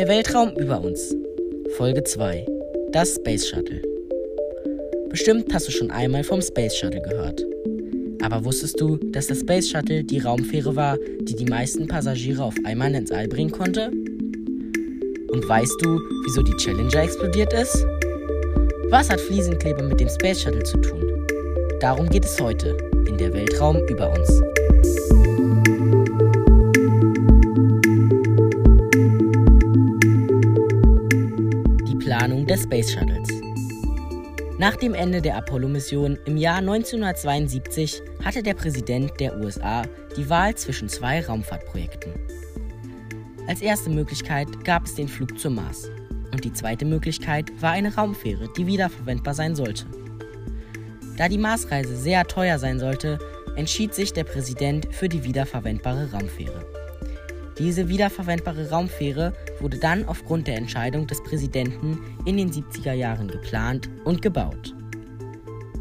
Der Weltraum über uns. Folge 2. Das Space Shuttle. Bestimmt hast du schon einmal vom Space Shuttle gehört. Aber wusstest du, dass das Space Shuttle die Raumfähre war, die die meisten Passagiere auf einmal ins All bringen konnte? Und weißt du, wieso die Challenger explodiert ist? Was hat Fliesenkleber mit dem Space Shuttle zu tun? Darum geht es heute in der Weltraum über uns. Des Space Shuttles. Nach dem Ende der Apollo-Mission im Jahr 1972 hatte der Präsident der USA die Wahl zwischen zwei Raumfahrtprojekten. Als erste Möglichkeit gab es den Flug zum Mars und die zweite Möglichkeit war eine Raumfähre, die wiederverwendbar sein sollte. Da die Marsreise sehr teuer sein sollte, entschied sich der Präsident für die wiederverwendbare Raumfähre. Diese wiederverwendbare Raumfähre wurde dann aufgrund der Entscheidung des Präsidenten in den 70er Jahren geplant und gebaut.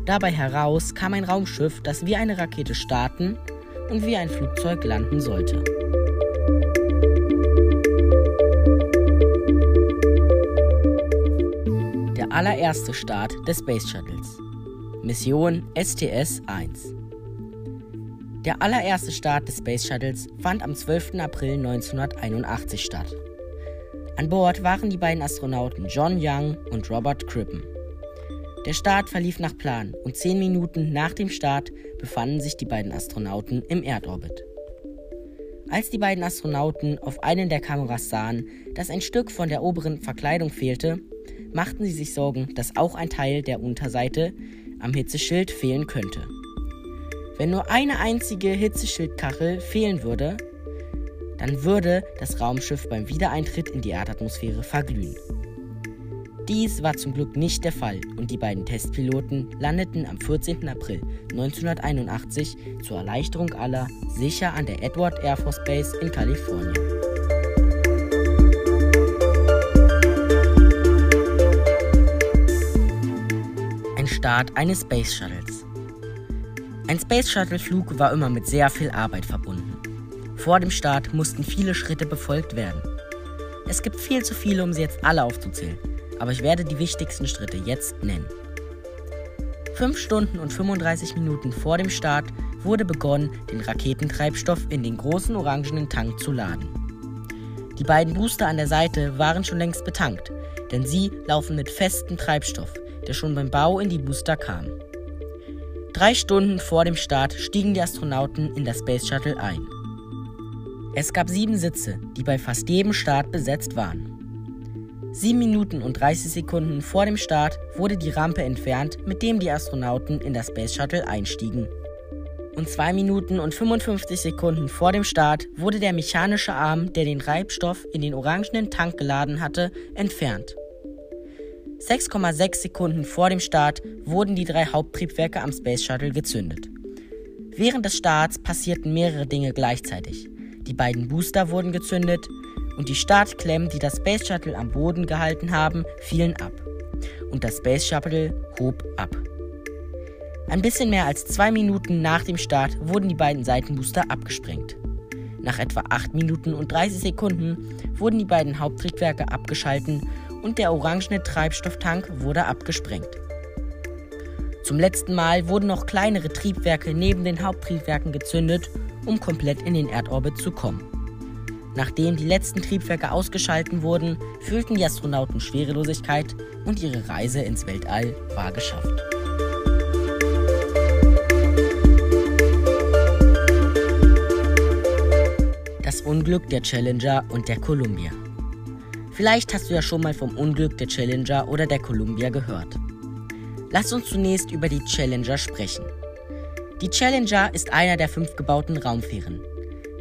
Dabei heraus kam ein Raumschiff, das wie eine Rakete starten und wie ein Flugzeug landen sollte. Der allererste Start des Space Shuttles. Mission STS-1. Der allererste Start des Space Shuttles fand am 12. April 1981 statt. An Bord waren die beiden Astronauten John Young und Robert Crippen. Der Start verlief nach Plan und zehn Minuten nach dem Start befanden sich die beiden Astronauten im Erdorbit. Als die beiden Astronauten auf einen der Kameras sahen, dass ein Stück von der oberen Verkleidung fehlte, machten sie sich Sorgen, dass auch ein Teil der Unterseite am Hitzeschild fehlen könnte. Wenn nur eine einzige Hitzeschildkachel fehlen würde, dann würde das Raumschiff beim Wiedereintritt in die Erdatmosphäre verglühen. Dies war zum Glück nicht der Fall und die beiden Testpiloten landeten am 14. April 1981 zur Erleichterung aller sicher an der Edward Air Force Base in Kalifornien. Ein Start eines Space Shuttles. Ein Space Shuttle-Flug war immer mit sehr viel Arbeit verbunden. Vor dem Start mussten viele Schritte befolgt werden. Es gibt viel zu viele, um sie jetzt alle aufzuzählen, aber ich werde die wichtigsten Schritte jetzt nennen. Fünf Stunden und 35 Minuten vor dem Start wurde begonnen, den Raketentreibstoff in den großen orangenen Tank zu laden. Die beiden Booster an der Seite waren schon längst betankt, denn sie laufen mit festem Treibstoff, der schon beim Bau in die Booster kam. Drei Stunden vor dem Start stiegen die Astronauten in das Space Shuttle ein. Es gab sieben Sitze, die bei fast jedem Start besetzt waren. Sieben Minuten und 30 Sekunden vor dem Start wurde die Rampe entfernt, mit dem die Astronauten in das Space Shuttle einstiegen. Und zwei Minuten und 55 Sekunden vor dem Start wurde der mechanische Arm, der den Treibstoff in den orangenen Tank geladen hatte, entfernt. 6,6 Sekunden vor dem Start wurden die drei Haupttriebwerke am Space Shuttle gezündet. Während des Starts passierten mehrere Dinge gleichzeitig. Die beiden Booster wurden gezündet und die Startklemmen, die das Space Shuttle am Boden gehalten haben, fielen ab. Und das Space Shuttle hob ab. Ein bisschen mehr als zwei Minuten nach dem Start wurden die beiden Seitenbooster abgesprengt. Nach etwa 8 Minuten und 30 Sekunden wurden die beiden Haupttriebwerke abgeschalten und der orangene Treibstofftank wurde abgesprengt. Zum letzten Mal wurden noch kleinere Triebwerke neben den Haupttriebwerken gezündet, um komplett in den Erdorbit zu kommen. Nachdem die letzten Triebwerke ausgeschalten wurden, fühlten die Astronauten Schwerelosigkeit und ihre Reise ins Weltall war geschafft. Das Unglück der Challenger und der Columbia. Vielleicht hast du ja schon mal vom Unglück der Challenger oder der Columbia gehört. Lass uns zunächst über die Challenger sprechen. Die Challenger ist einer der fünf gebauten Raumfähren.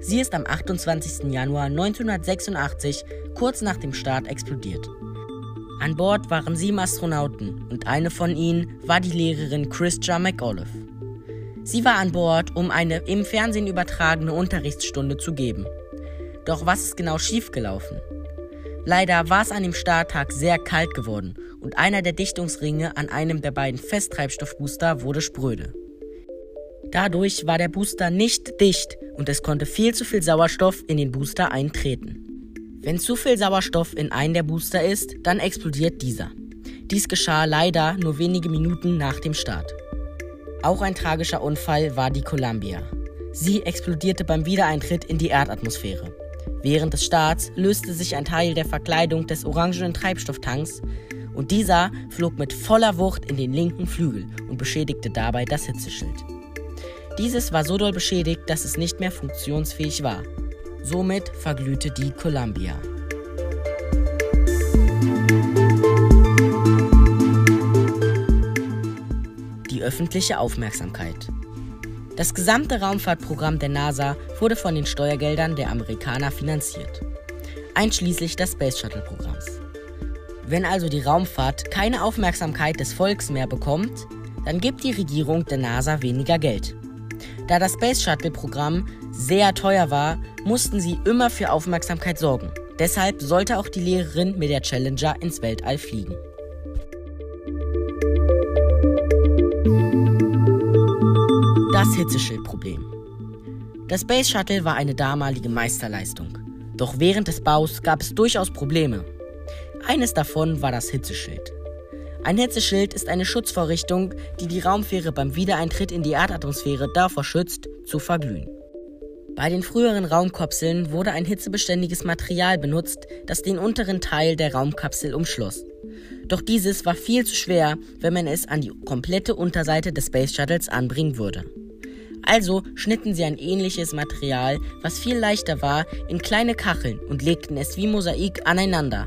Sie ist am 28. Januar 1986 kurz nach dem Start explodiert. An Bord waren sieben Astronauten und eine von ihnen war die Lehrerin Christa McAuliffe. Sie war an Bord, um eine im Fernsehen übertragene Unterrichtsstunde zu geben. Doch was ist genau schiefgelaufen? Leider war es an dem Starttag sehr kalt geworden und einer der Dichtungsringe an einem der beiden Festtreibstoffbooster wurde spröde. Dadurch war der Booster nicht dicht und es konnte viel zu viel Sauerstoff in den Booster eintreten. Wenn zu viel Sauerstoff in einem der Booster ist, dann explodiert dieser. Dies geschah leider nur wenige Minuten nach dem Start. Auch ein tragischer Unfall war die Columbia. Sie explodierte beim Wiedereintritt in die Erdatmosphäre. Während des Starts löste sich ein Teil der Verkleidung des orangenen Treibstofftanks und dieser flog mit voller Wucht in den linken Flügel und beschädigte dabei das Hitzeschild. Dieses war so doll beschädigt, dass es nicht mehr funktionsfähig war. Somit verglühte die Columbia. Die öffentliche Aufmerksamkeit. Das gesamte Raumfahrtprogramm der NASA wurde von den Steuergeldern der Amerikaner finanziert, einschließlich des Space Shuttle Programms. Wenn also die Raumfahrt keine Aufmerksamkeit des Volks mehr bekommt, dann gibt die Regierung der NASA weniger Geld. Da das Space Shuttle Programm sehr teuer war, mussten sie immer für Aufmerksamkeit sorgen. Deshalb sollte auch die Lehrerin mit der Challenger ins Weltall fliegen. Das Hitzeschildproblem. Das Space Shuttle war eine damalige Meisterleistung. Doch während des Baus gab es durchaus Probleme. Eines davon war das Hitzeschild. Ein Hitzeschild ist eine Schutzvorrichtung, die die Raumfähre beim Wiedereintritt in die Erdatmosphäre davor schützt, zu verglühen. Bei den früheren Raumkapseln wurde ein hitzebeständiges Material benutzt, das den unteren Teil der Raumkapsel umschloss. Doch dieses war viel zu schwer, wenn man es an die komplette Unterseite des Space Shuttles anbringen würde. Also schnitten sie ein ähnliches Material, was viel leichter war, in kleine Kacheln und legten es wie Mosaik aneinander.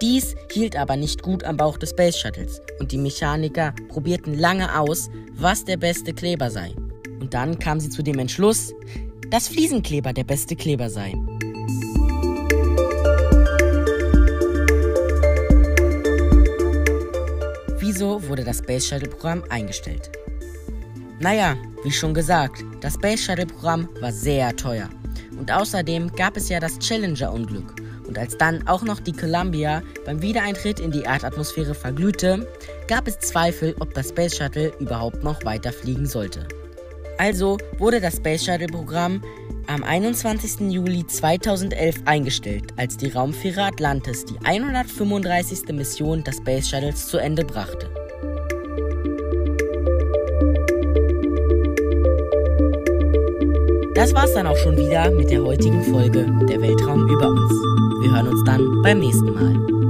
Dies hielt aber nicht gut am Bauch des Space Shuttles und die Mechaniker probierten lange aus, was der beste Kleber sei. Und dann kamen sie zu dem Entschluss, dass Fliesenkleber der beste Kleber sei. Wieso wurde das Space Shuttle Programm eingestellt? Naja, wie schon gesagt, das Space Shuttle Programm war sehr teuer. Und außerdem gab es ja das Challenger-Unglück. Und als dann auch noch die Columbia beim Wiedereintritt in die Erdatmosphäre verglühte, gab es Zweifel, ob das Space Shuttle überhaupt noch weiterfliegen sollte. Also wurde das Space Shuttle Programm am 21. Juli 2011 eingestellt, als die Raumfähre Atlantis die 135. Mission des Space Shuttles zu Ende brachte. Das war's dann auch schon wieder mit der heutigen Folge Der Weltraum über uns. Wir hören uns dann beim nächsten Mal.